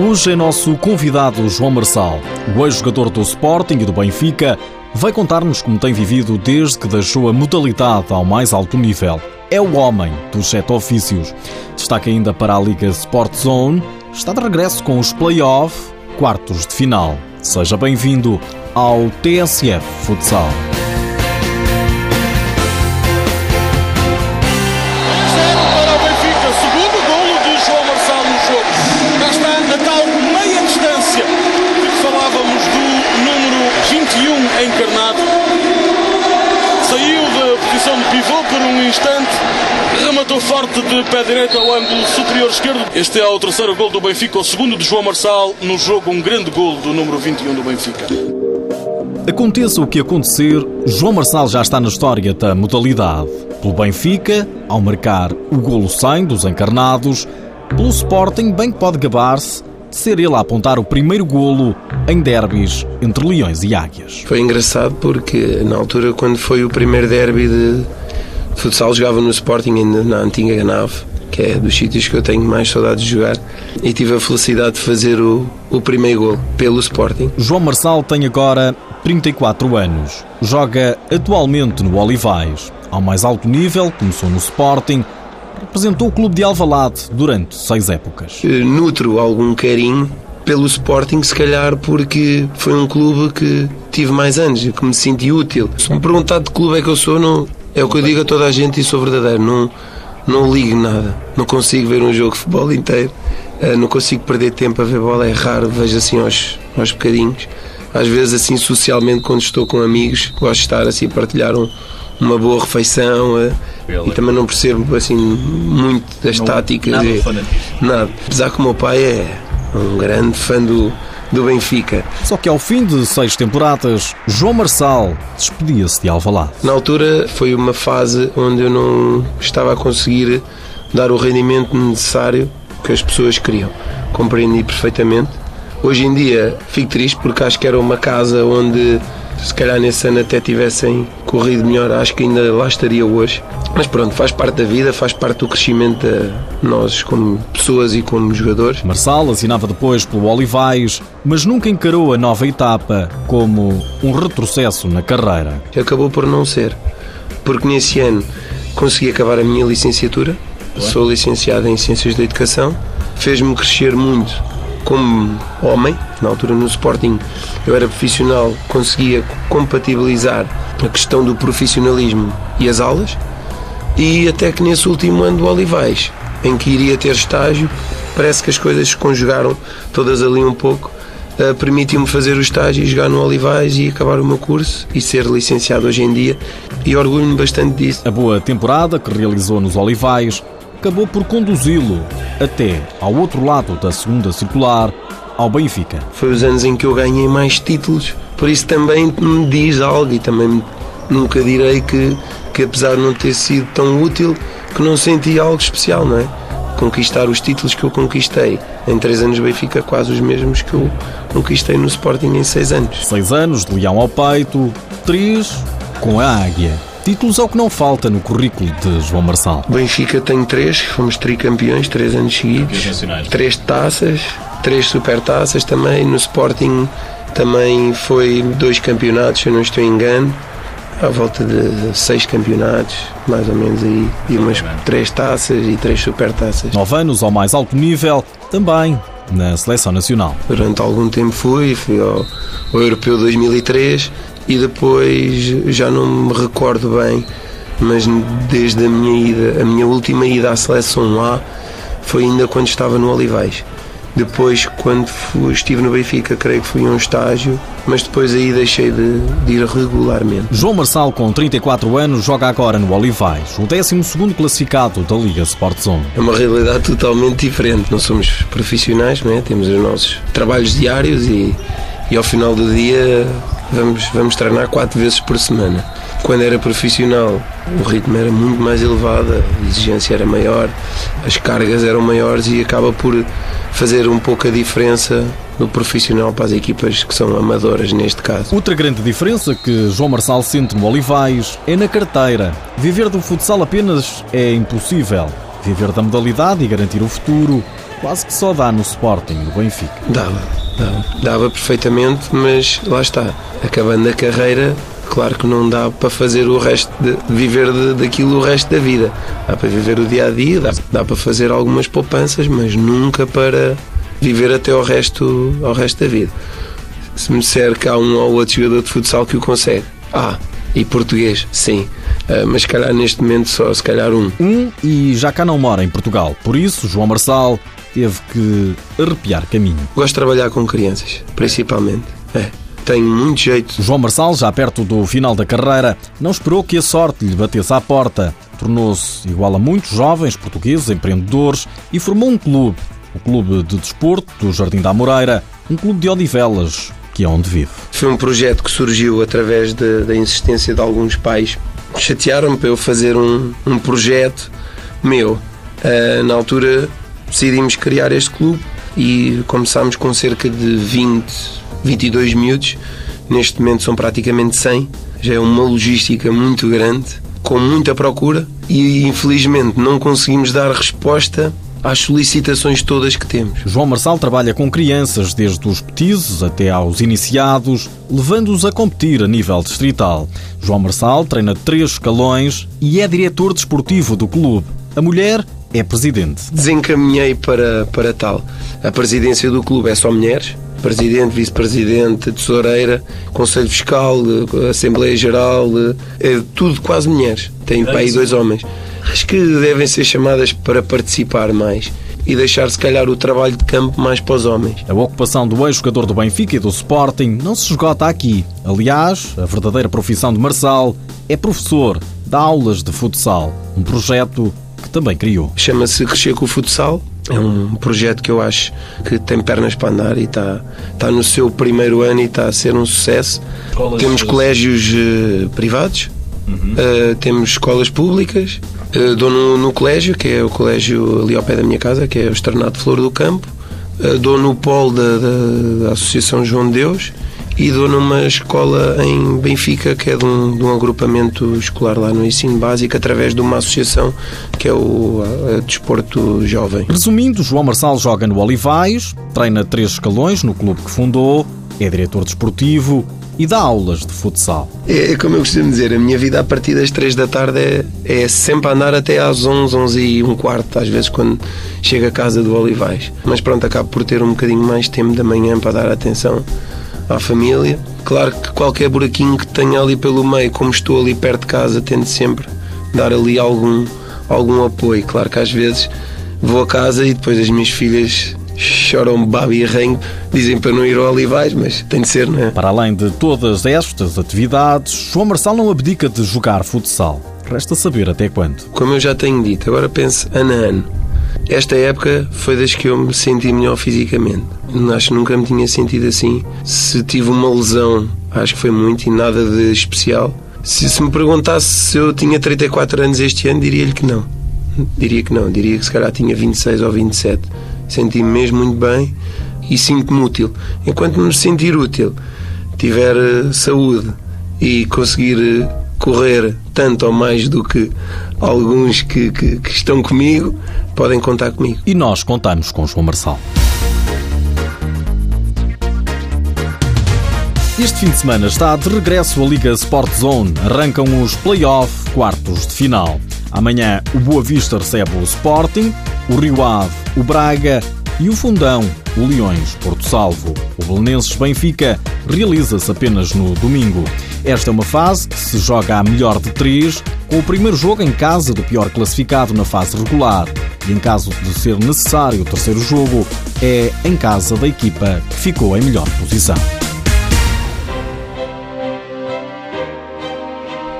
Hoje é nosso convidado João Marçal, o ex-jogador do Sporting e do Benfica, vai contar-nos como tem vivido desde que deixou a modalidade ao mais alto nível. É o homem dos sete ofícios. Destaca ainda para a Liga Sport Zone, está de regresso com os play-off, quartos de final. Seja bem-vindo ao TSF Futsal. Posição de pivô por um instante, rematou forte de pé direito ao ângulo superior esquerdo. Este é o terceiro gol do Benfica, o segundo de João Marçal no jogo, um grande gol do número 21 do Benfica. Aconteça o que acontecer, João Marçal já está na história da modalidade. Pelo Benfica, ao marcar o golo 100 dos encarnados, pelo Sporting, bem que pode gabar-se ser ele a apontar o primeiro golo em derbys entre Leões e Águias. Foi engraçado porque na altura quando foi o primeiro derby de futsal jogava no Sporting na antiga nave que é dos sítios que eu tenho mais saudades de jogar e tive a felicidade de fazer o, o primeiro gol pelo Sporting. João Marçal tem agora 34 anos. Joga atualmente no Olivais. Ao mais alto nível, começou no Sporting, representou o clube de Alvalade durante seis épocas. Eh, nutro algum carinho pelo Sporting, se calhar porque foi um clube que tive mais anos, que me senti útil. Se me perguntar de clube é que eu sou, não, é o que eu digo a toda a gente e sou verdadeiro. Não, não ligo nada. Não consigo ver um jogo de futebol inteiro. Eh, não consigo perder tempo a ver bola, é raro, vejo assim aos, aos bocadinhos. Às vezes, assim, socialmente, quando estou com amigos, gosto de estar assim a partilhar um, uma boa refeição e também não percebo assim muito das não, táticas. Nada, e, nada. Apesar que o meu pai é um grande fã do, do Benfica. Só que ao fim de seis temporadas, João Marçal despedia-se de Alvalade. Na altura foi uma fase onde eu não estava a conseguir dar o rendimento necessário que as pessoas queriam. Compreendi perfeitamente. Hoje em dia fico triste porque acho que era uma casa onde se calhar nesse ano até tivessem corrido melhor, acho que ainda lá estaria hoje. Mas pronto, faz parte da vida, faz parte do crescimento de nós como pessoas e como jogadores. Marçal assinava depois pelo Olivais, mas nunca encarou a nova etapa como um retrocesso na carreira. Acabou por não ser, porque nesse ano consegui acabar a minha licenciatura, sou licenciado em Ciências da Educação, fez-me crescer muito como homem, na altura no Sporting eu era profissional, conseguia compatibilizar a questão do profissionalismo e as aulas, e até que nesse último ano do Olivais, em que iria ter estágio, parece que as coisas se conjugaram todas ali um pouco. Uh, permitiu-me fazer o estágio e jogar no Olivais e acabar o meu curso e ser licenciado hoje em dia e orgulho-me bastante disso. A boa temporada que realizou nos Olivais acabou por conduzi-lo até ao outro lado da segunda circular, ao Benfica. Foi os anos em que eu ganhei mais títulos, por isso também me diz algo e também nunca direi que, que apesar de não ter sido tão útil, que não senti algo especial, não é? Conquistar os títulos que eu conquistei em três anos Benfica, quase os mesmos que eu conquistei no Sporting em seis anos. Seis anos de leão ao peito, três com a águia. Títulos é o que não falta no currículo de João Marçal. Benfica tem três, fomos tricampeões, três anos seguidos. Três taças, três supertaças também. No Sporting também foi dois campeonatos, se eu não estou em engano. À volta de seis campeonatos, mais ou menos aí. E umas três taças e três supertaças. Nove anos ao mais alto nível, também na seleção nacional. Durante algum tempo fui, fui ao, ao Europeu 2003 e depois já não me recordo bem, mas desde a minha ida, a minha última ida à seleção A foi ainda quando estava no Olivais. Depois, quando fui, estive no Benfica, creio que fui a um estágio, mas depois aí deixei de, de, ir regularmente. João Marçal, com 34 anos, joga agora no Olivais, o 12 classificado da Liga Sport Zone. É uma realidade totalmente diferente. Não somos profissionais, né? temos os nossos trabalhos diários e, e ao final do dia vamos, vamos treinar quatro vezes por semana. Quando era profissional, o ritmo era muito mais elevado, a exigência era maior, as cargas eram maiores e acaba por fazer um pouco a diferença no profissional para as equipas que são amadoras neste caso. Outra grande diferença que João Marçal sente no Olivais é na carteira. Viver do futsal apenas é impossível. Viver da modalidade e garantir o futuro quase que só dá no Sporting, no Benfica. Dava, dava, dava perfeitamente, mas lá está, acabando a carreira, claro que não dá para fazer o resto, de, viver de, daquilo o resto da vida. Dá para viver o dia a dia, dá, dá para fazer algumas poupanças, mas nunca para viver até ao resto, ao resto da vida. Se me disser que há um ou outro jogador de futsal que o consegue, ah, e português, sim. Uh, mas se calhar neste momento só, se calhar um. Um e já cá não mora em Portugal. Por isso, João Marçal teve que arrepiar caminho. Gosto de trabalhar com crianças, principalmente. É. Tenho muito jeito. João Marçal, já perto do final da carreira, não esperou que a sorte lhe batesse à porta. Tornou-se igual a muitos jovens portugueses empreendedores e formou um clube, o Clube de Desporto do Jardim da Amoreira, um clube de Odivelas, que é onde vive. Foi um projeto que surgiu através de, da insistência de alguns pais. Chatearam-me para eu fazer um, um projeto meu. Uh, na altura decidimos criar este clube e começámos com cerca de 20, 22 miúdos. Neste momento são praticamente 100. Já é uma logística muito grande, com muita procura e infelizmente não conseguimos dar resposta às solicitações todas que temos. João Marçal trabalha com crianças desde os petizes até aos iniciados, levando-os a competir a nível distrital. João Marçal treina três escalões e é diretor desportivo do clube. A mulher é presidente. Desencaminhei para, para tal. A presidência do clube é só mulheres. Presidente, vice-presidente, tesoureira, Conselho Fiscal, Assembleia Geral, é tudo quase mulheres. Tem para aí dois homens acho que devem ser chamadas para participar mais e deixar se calhar o trabalho de campo mais para os homens. A ocupação do ex-jogador do Benfica e do Sporting não se esgota aqui. Aliás, a verdadeira profissão de Marçal é professor, dá aulas de futsal, um projeto que também criou. Chama-se Crescer com o Futsal. É um projeto que eu acho que tem pernas para andar e está, está no seu primeiro ano e está a ser um sucesso. Escolas Temos colégios uh, privados, uhum. uh, temos escolas públicas Uh, dou no, no, colégio, que é o colégio ali ao pé da minha casa, que é o Externato Flor do Campo. Uh, dou no polo da, da, da, Associação João de Deus e dou numa escola em Benfica, que é de um, de um agrupamento escolar lá no ensino básico, através de uma associação que é o a, a Desporto Jovem. Resumindo, João Marçal joga no Olivais, treina três escalões no clube que fundou, é diretor desportivo, e dá aulas de futsal. É, é, como eu costumo dizer, a minha vida a partir das 3 da tarde é, é sempre andar até às 11, 11 e um quarto, às vezes quando chego a casa do Olivais. Mas pronto, acabo por ter um bocadinho mais tempo da manhã para dar atenção à família. Claro que qualquer buraquinho que tenha ali pelo meio, como estou ali perto de casa, tento sempre dar ali algum, algum apoio. Claro que às vezes vou a casa e depois as minhas filhas choram baba e arranho, dizem para não ir ao Olivais, mas tem de ser, não é? Para além de todas estas atividades, João Marçal não abdica de jogar futsal. Resta saber até quando. Como eu já tenho dito, agora penso ano a ano. Esta época foi das que eu me senti melhor fisicamente. Acho que nunca me tinha sentido assim. Se tive uma lesão, acho que foi muito e nada de especial. Se, se me perguntasse se eu tinha 34 anos este ano, diria-lhe que não. Diria que não. Diria que se calhar tinha 26 ou 27 senti-me mesmo muito bem e sinto-me útil. Enquanto me sentir útil, tiver eh, saúde e conseguir eh, correr tanto ou mais do que alguns que, que, que estão comigo, podem contar comigo. E nós contamos com João Marçal. Este fim de semana está de regresso a Liga Sport Zone. Arrancam os play-off quartos de final. Amanhã o Boa Vista recebe o Sporting, o Rio Ave, o Braga e o Fundão, o Leões Porto Salvo. O Belenenses Benfica realiza-se apenas no domingo. Esta é uma fase que se joga a melhor de três, com o primeiro jogo em casa do pior classificado na fase regular. E em caso de ser necessário o terceiro jogo, é em casa da equipa que ficou em melhor posição.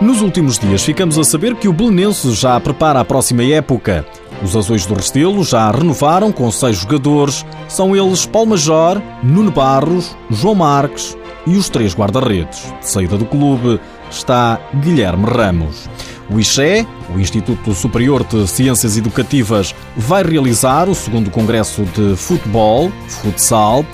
Nos últimos dias ficamos a saber que o Belenenses já prepara a próxima época. Os Azuis do Restelo já renovaram com seis jogadores. São eles Paulo Major, Nuno Barros, João Marques e os três guarda-redes. De saída do clube está Guilherme Ramos. O IXE, o Instituto Superior de Ciências Educativas, vai realizar o segundo Congresso de Futebol, Futsal.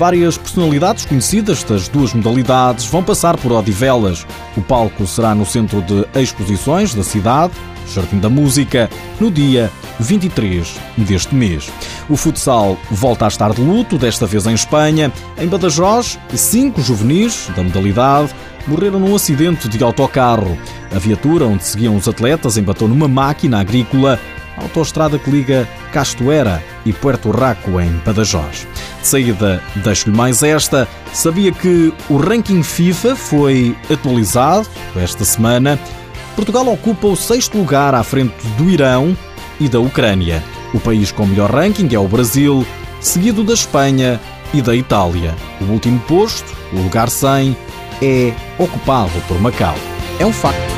Várias personalidades conhecidas das duas modalidades vão passar por Odivelas. O palco será no centro de exposições da cidade Jardim da Música, no dia 23 deste mês. O futsal volta a estar de luto, desta vez em Espanha. Em Badajoz, cinco juvenis da modalidade morreram num acidente de autocarro. A viatura onde seguiam os atletas embatou numa máquina agrícola, autoestrada que liga Castoeira e Puerto Raco, em Badajoz. De saída, deixo-lhe mais esta. Sabia que o ranking FIFA foi atualizado esta semana. Portugal ocupa o sexto lugar à frente do Irão e da Ucrânia. O país com melhor ranking é o Brasil, seguido da Espanha e da Itália. O último posto, o lugar 100, é ocupado por Macau. É um facto.